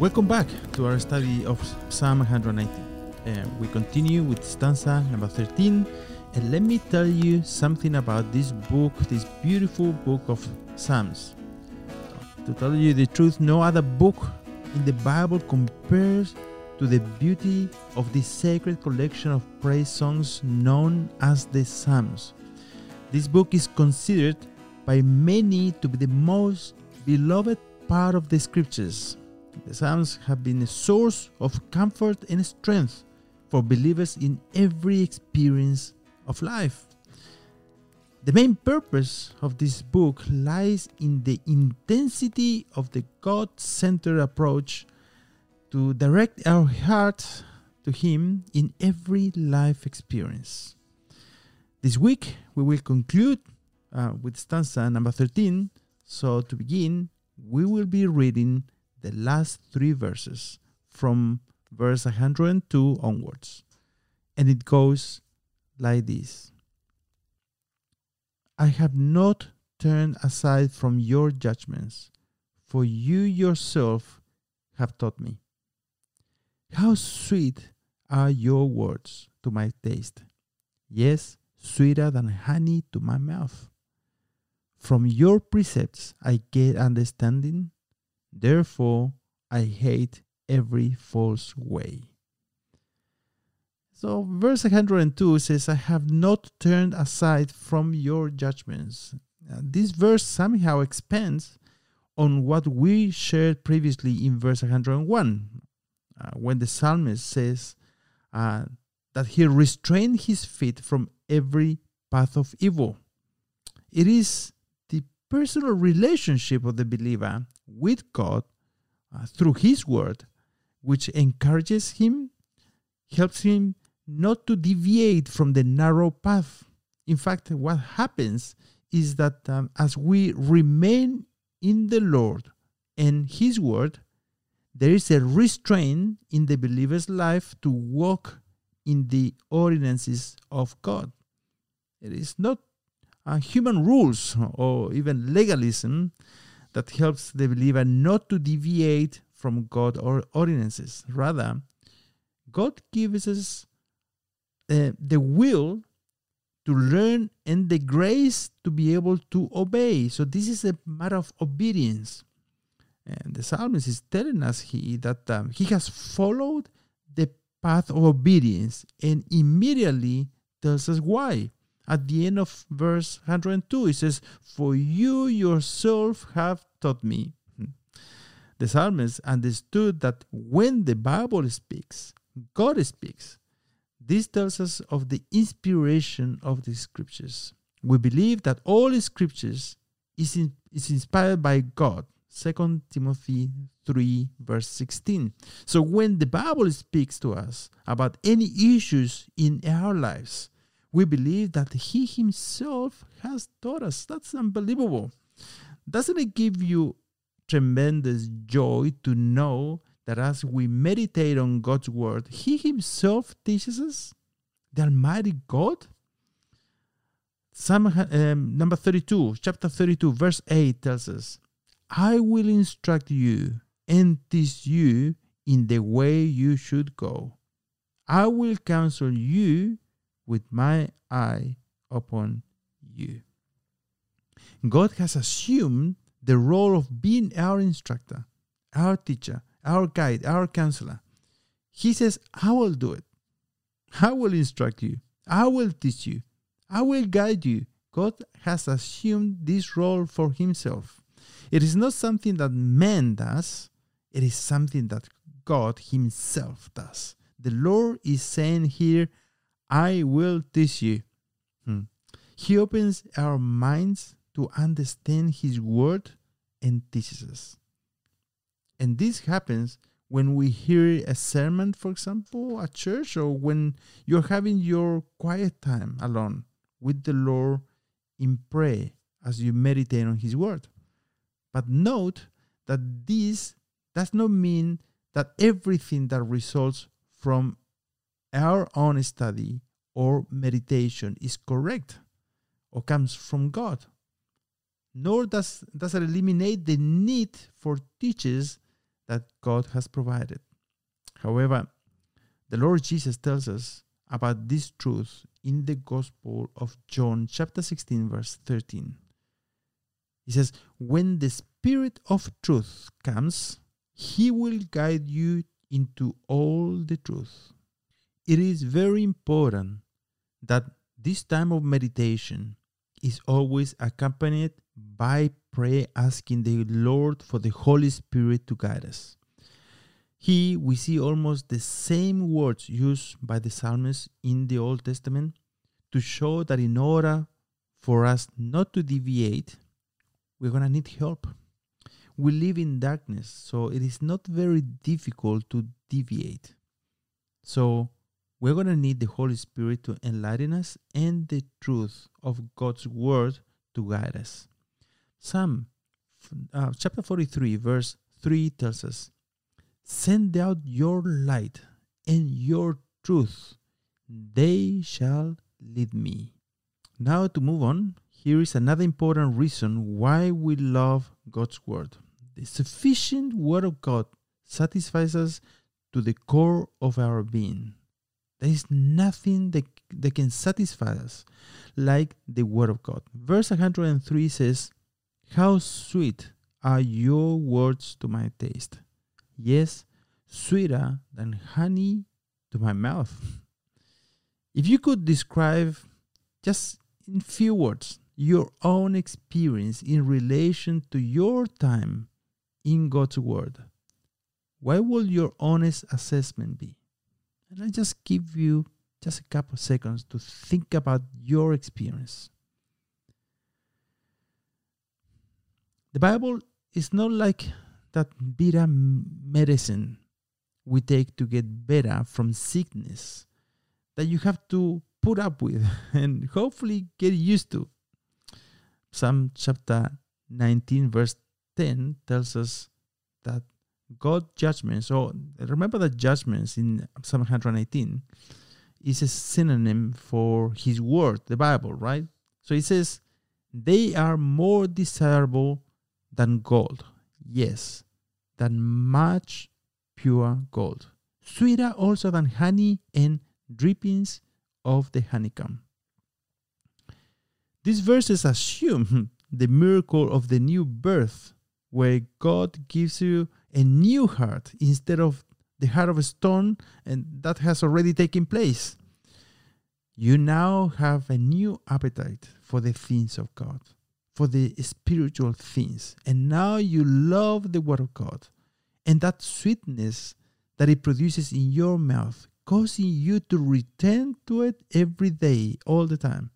Welcome back to our study of Psalm 119. Uh, we continue with stanza number 13. And let me tell you something about this book, this beautiful book of Psalms. To tell you the truth, no other book in the Bible compares to the beauty of this sacred collection of praise songs known as the Psalms. This book is considered by many to be the most beloved part of the scriptures. The Psalms have been a source of comfort and strength for believers in every experience of life. The main purpose of this book lies in the intensity of the God centered approach to direct our heart to Him in every life experience. This week, we will conclude uh, with stanza number 13. So, to begin, we will be reading the last three verses from verse 102 onwards. And it goes like this I have not turned aside from your judgments, for you yourself have taught me. How sweet are your words to my taste! Yes, sweeter than honey to my mouth. From your precepts I get understanding, therefore I hate every false way. So, verse 102 says, I have not turned aside from your judgments. Uh, this verse somehow expands on what we shared previously in verse 101, uh, when the psalmist says uh, that he restrained his feet from every path of evil. It is personal relationship of the believer with God uh, through his word which encourages him, helps him not to deviate from the narrow path. In fact, what happens is that um, as we remain in the Lord and His Word, there is a restraint in the believer's life to walk in the ordinances of God. It is not uh, human rules or even legalism that helps the believer not to deviate from God or ordinances. Rather, God gives us uh, the will to learn and the grace to be able to obey. So this is a matter of obedience. And the psalmist is telling us he, that um, he has followed the path of obedience and immediately tells us why. At the end of verse 102, he says, For you yourself have taught me. Hmm. The psalmist understood that when the Bible speaks, God speaks. This tells us of the inspiration of the scriptures. We believe that all scriptures is, in, is inspired by God. 2 Timothy 3, verse 16. So when the Bible speaks to us about any issues in our lives, we believe that He Himself has taught us. That's unbelievable. Doesn't it give you tremendous joy to know that as we meditate on God's word, He Himself teaches us the Almighty God. Psalm um, number 32, chapter 32, verse 8 tells us, I will instruct you and teach you in the way you should go. I will counsel you with my eye upon you. God has assumed the role of being our instructor, our teacher, our guide, our counselor. He says, I will do it. I will instruct you. I will teach you. I will guide you. God has assumed this role for himself. It is not something that man does, it is something that God himself does. The Lord is saying here, I will teach you. Hmm. He opens our minds to understand His word and teaches us. And this happens when we hear a sermon, for example, at church, or when you're having your quiet time alone with the Lord in prayer as you meditate on His word. But note that this does not mean that everything that results from our own study or meditation is correct or comes from God nor does, does it eliminate the need for teachers that God has provided. However, the Lord Jesus tells us about this truth in the Gospel of John, chapter 16, verse 13. He says, When the Spirit of truth comes, he will guide you into all the truth. It is very important that this time of meditation is always accompanied by prayer, asking the Lord for the Holy Spirit to guide us. Here we see almost the same words used by the psalmist in the Old Testament to show that in order for us not to deviate, we're going to need help. We live in darkness, so it is not very difficult to deviate. So we're going to need the Holy Spirit to enlighten us and the truth of God's word to guide us. Psalm uh, chapter 43, verse 3 tells us, Send out your light and your truth, they shall lead me. Now, to move on, here is another important reason why we love God's Word. The sufficient Word of God satisfies us to the core of our being. There is nothing that, that can satisfy us like the Word of God. Verse 103 says, How sweet are your words to my taste. Yes, sweeter than honey to my mouth. If you could describe just in few words your own experience in relation to your time in God's Word, what will your honest assessment be? And I just give you just a couple of seconds to think about your experience. The Bible is not like that bitter medicine we take to get better from sickness that you have to put up with and hopefully get used to. Psalm chapter 19, verse 10 tells us that God judgment. so remember that judgments in Psalm 118 is a synonym for his word, the Bible, right? So it says, they are more desirable than gold, yes, than much pure gold, sweeter also than honey and drippings of the honeycomb. These verses assume the miracle of the new birth, where God gives you a new heart instead of the heart of a stone, and that has already taken place. You now have a new appetite for the things of God, for the spiritual things, and now you love the Word of God. And that sweetness that it produces in your mouth, causing you to return to it every day, all the time.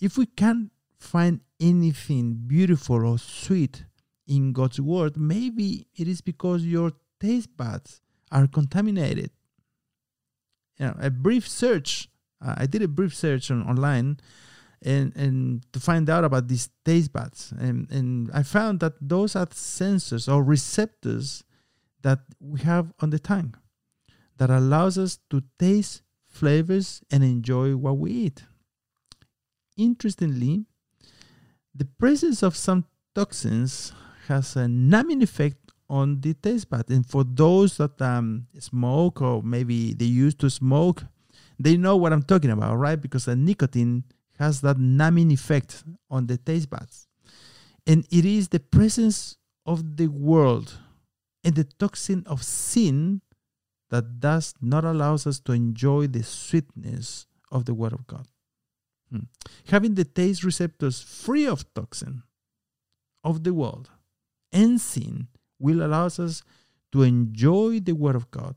If we can't find anything beautiful or sweet in God's word, maybe it is because your taste buds are contaminated. You know, a brief search, uh, I did a brief search on, online and, and to find out about these taste buds. And, and I found that those are sensors or receptors that we have on the tongue that allows us to taste flavors and enjoy what we eat. Interestingly, the presence of some toxins has a numbing effect on the taste bud. And for those that um, smoke or maybe they used to smoke, they know what I'm talking about, right? Because the nicotine has that numbing effect on the taste buds. And it is the presence of the world and the toxin of sin that does not allows us to enjoy the sweetness of the Word of God. Hmm. Having the taste receptors free of toxin of the world sin will allow us to enjoy the Word of God,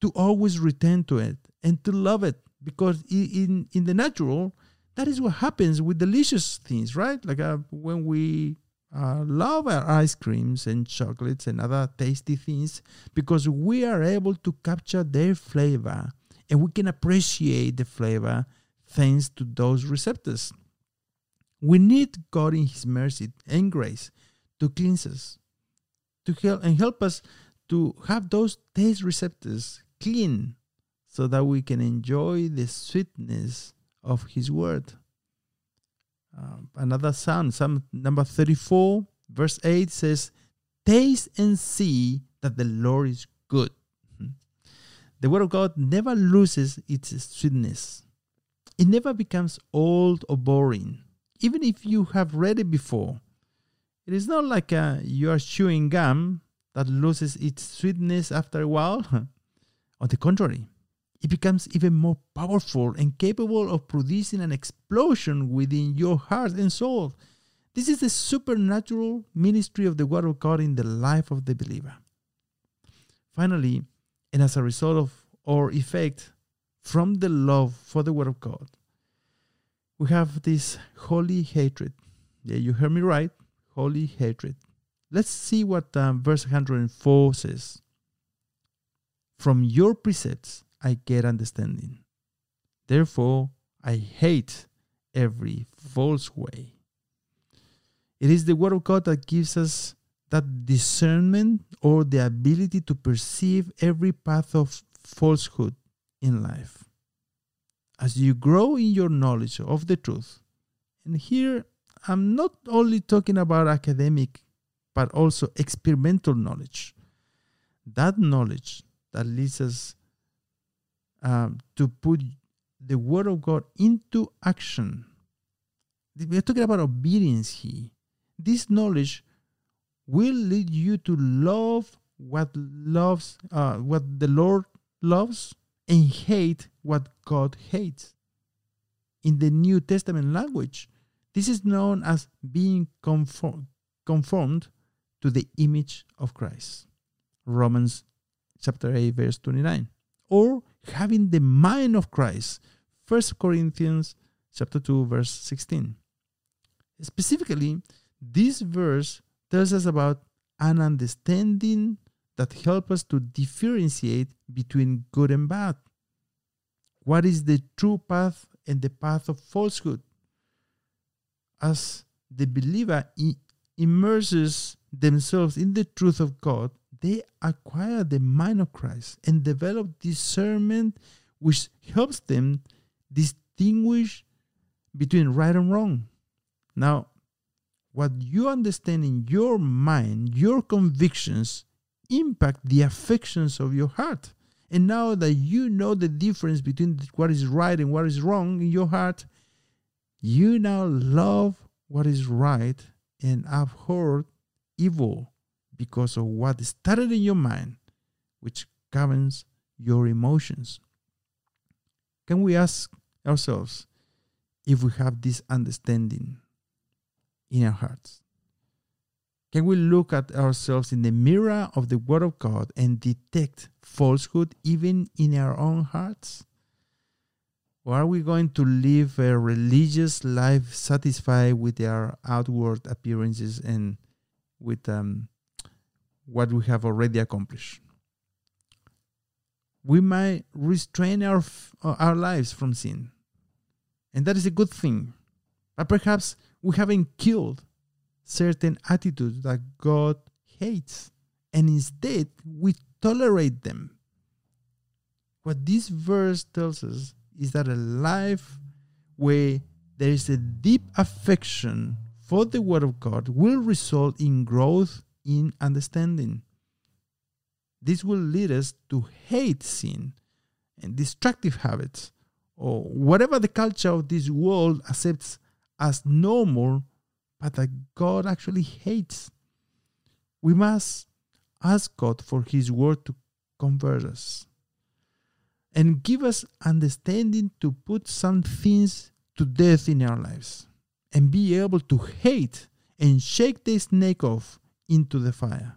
to always return to it, and to love it. Because in, in the natural, that is what happens with delicious things, right? Like uh, when we uh, love our ice creams and chocolates and other tasty things because we are able to capture their flavor and we can appreciate the flavor thanks to those receptors. We need God in His mercy and grace to cleanse us, to help and help us to have those taste receptors clean so that we can enjoy the sweetness of His Word. Uh, another psalm, Psalm number 34, verse 8 says, Taste and see that the Lord is good. The Word of God never loses its sweetness. It never becomes old or boring, even if you have read it before. It is not like uh, you are chewing gum that loses its sweetness after a while. On the contrary, it becomes even more powerful and capable of producing an explosion within your heart and soul. This is the supernatural ministry of the Word of God in the life of the believer. Finally, and as a result of or effect from the love for the Word of God, we have this holy hatred. Yeah, you heard me right. Holy hatred. Let's see what um, verse 104 says. From your precepts I get understanding. Therefore, I hate every false way. It is the Word of God that gives us that discernment or the ability to perceive every path of falsehood in life. As you grow in your knowledge of the truth, and here I'm not only talking about academic, but also experimental knowledge. That knowledge that leads us um, to put the Word of God into action. We're talking about obedience here. This knowledge will lead you to love what loves uh, what the Lord loves and hate what God hates. In the New Testament language, this is known as being conform, conformed to the image of Christ. Romans chapter 8 verse 29. Or having the mind of Christ. 1 Corinthians chapter 2 verse 16. Specifically, this verse tells us about an understanding that helps us to differentiate between good and bad. What is the true path and the path of falsehood? As the believer immerses themselves in the truth of God, they acquire the mind of Christ and develop discernment which helps them distinguish between right and wrong. Now, what you understand in your mind, your convictions, impact the affections of your heart. And now that you know the difference between what is right and what is wrong in your heart, you now love what is right and abhor evil because of what started in your mind, which governs your emotions. Can we ask ourselves if we have this understanding? in our hearts? Can we look at ourselves in the mirror of the Word of God and detect falsehood even in our own hearts? Or are we going to live a religious life satisfied with our outward appearances and with um, what we have already accomplished? We might restrain our, our lives from sin, and that is a good thing. But perhaps we haven't killed certain attitudes that God hates, and instead we tolerate them. What this verse tells us is that a life where there is a deep affection for the Word of God will result in growth in understanding. This will lead us to hate sin and destructive habits, or whatever the culture of this world accepts as normal, but that God actually hates. We must ask God for His word to convert us and give us understanding to put some things to death in our lives and be able to hate and shake the snake off into the fire.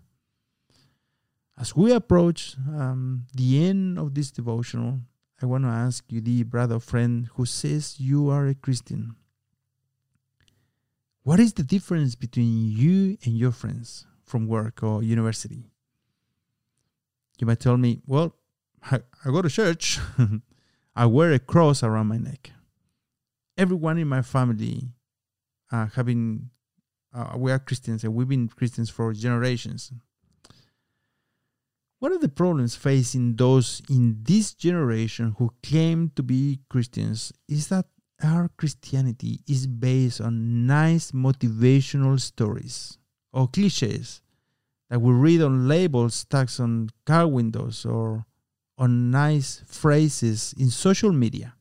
As we approach um, the end of this devotional, I want to ask you, the brother friend who says you are a Christian, what is the difference between you and your friends from work or university? You might tell me, well, I, I go to church, I wear a cross around my neck. Everyone in my family uh, have been, uh, we are Christians and we've been Christians for generations. What are the problems facing those in this generation who claim to be Christians is that our Christianity is based on nice motivational stories or cliches that we read on labels stuck on car windows or on nice phrases in social media.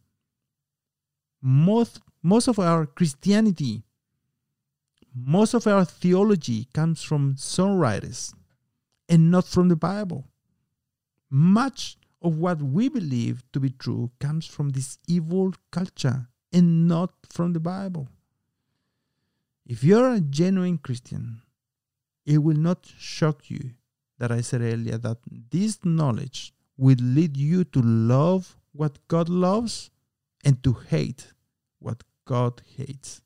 Most, most of our Christianity, most of our theology comes from songwriters and not from the Bible. Much of what we believe to be true comes from this evil culture and not from the Bible. If you're a genuine Christian, it will not shock you that I said earlier that this knowledge will lead you to love what God loves and to hate what God hates.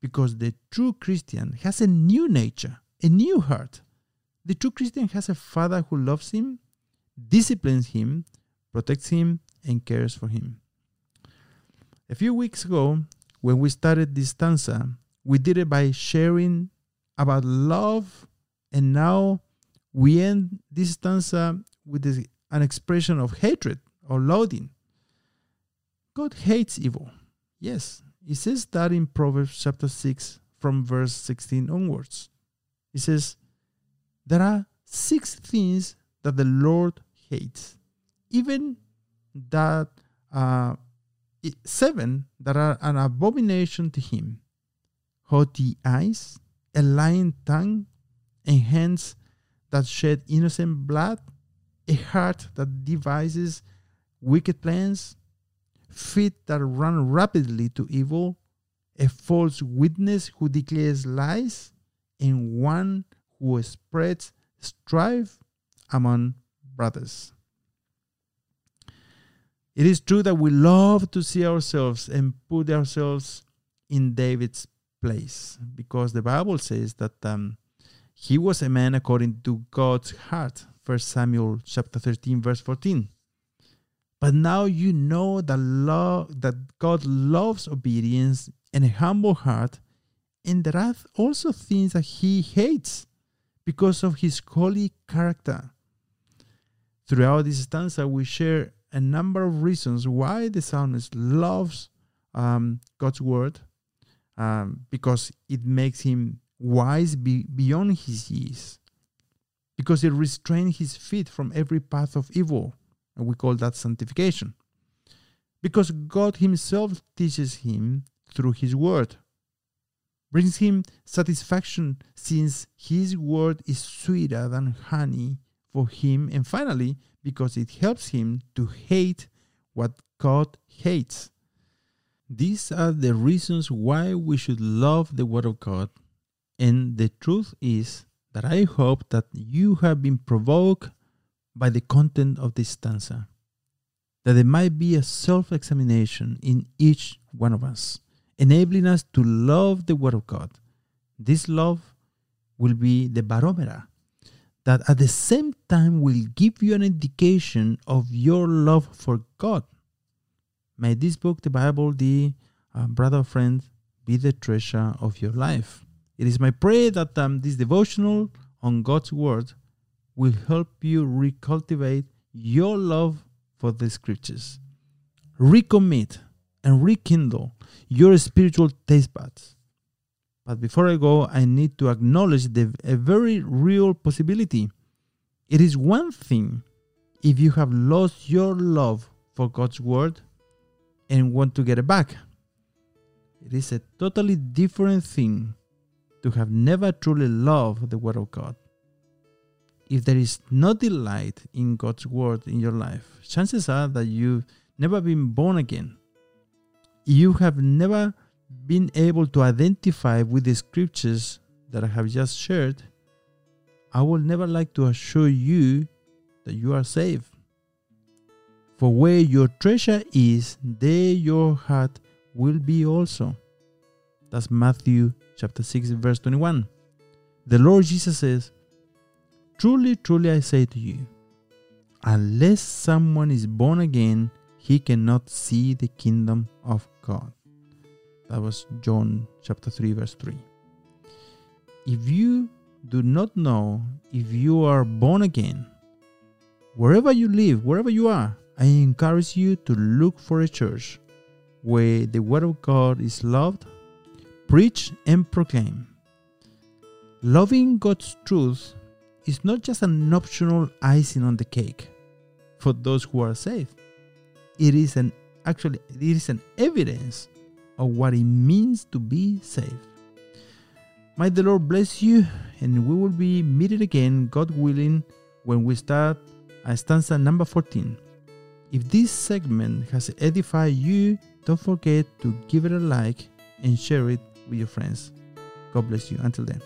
Because the true Christian has a new nature, a new heart. The true Christian has a father who loves him, disciplines him, protects him, and cares for him. A few weeks ago, when we started this stanza, we did it by sharing about love, and now we end this stanza with an expression of hatred or loathing. God hates evil. Yes, he says that in Proverbs chapter 6 from verse 16 onwards. He says, There are six things that the Lord hates, even that uh, seven that are an abomination to him haughty eyes, a lying tongue, and hands that shed innocent blood, a heart that devises wicked plans, feet that run rapidly to evil, a false witness who declares lies, and one who spreads strife among brothers. It is true that we love to see ourselves and put ourselves in David's place because the Bible says that um, he was a man according to God's heart. First Samuel chapter 13 verse 14. But now you know that love that God loves obedience and a humble heart, and there also things that he hates because of his holy character. Throughout this stanza, we share a number of reasons why the psalmist loves um, God's word um, because it makes him wise be, beyond his years, because it restrains his feet from every path of evil, and we call that sanctification. Because God Himself teaches him through His Word, brings him satisfaction since His Word is sweeter than honey for him, and finally, because it helps him to hate what God hates. These are the reasons why we should love the Word of God. And the truth is that I hope that you have been provoked by the content of this stanza, that there might be a self examination in each one of us, enabling us to love the Word of God. This love will be the barometer that at the same time will give you an indication of your love for God. May this book, the Bible, the uh, brother friend, be the treasure of your life. It is my prayer that um, this devotional on God's Word will help you recultivate your love for the Scriptures, recommit and rekindle your spiritual taste buds but before I go, I need to acknowledge the, a very real possibility. It is one thing if you have lost your love for God's Word and want to get it back. It is a totally different thing to have never truly loved the Word of God. If there is no delight in God's Word in your life, chances are that you've never been born again. You have never been able to identify with the scriptures that I have just shared, I will never like to assure you that you are safe. For where your treasure is, there your heart will be also. That's Matthew chapter 6, verse 21. The Lord Jesus says, Truly, truly, I say to you, unless someone is born again, he cannot see the kingdom of God. That was John chapter 3, verse 3. If you do not know if you are born again, wherever you live, wherever you are, I encourage you to look for a church where the Word of God is loved, preached, and proclaim. Loving God's truth is not just an optional icing on the cake for those who are saved. It is an actually it is an evidence of what it means to be saved. May the Lord bless you, and we will be meeting again, God willing, when we start at stanza number 14. If this segment has edified you, don't forget to give it a like and share it with your friends. God bless you. Until then.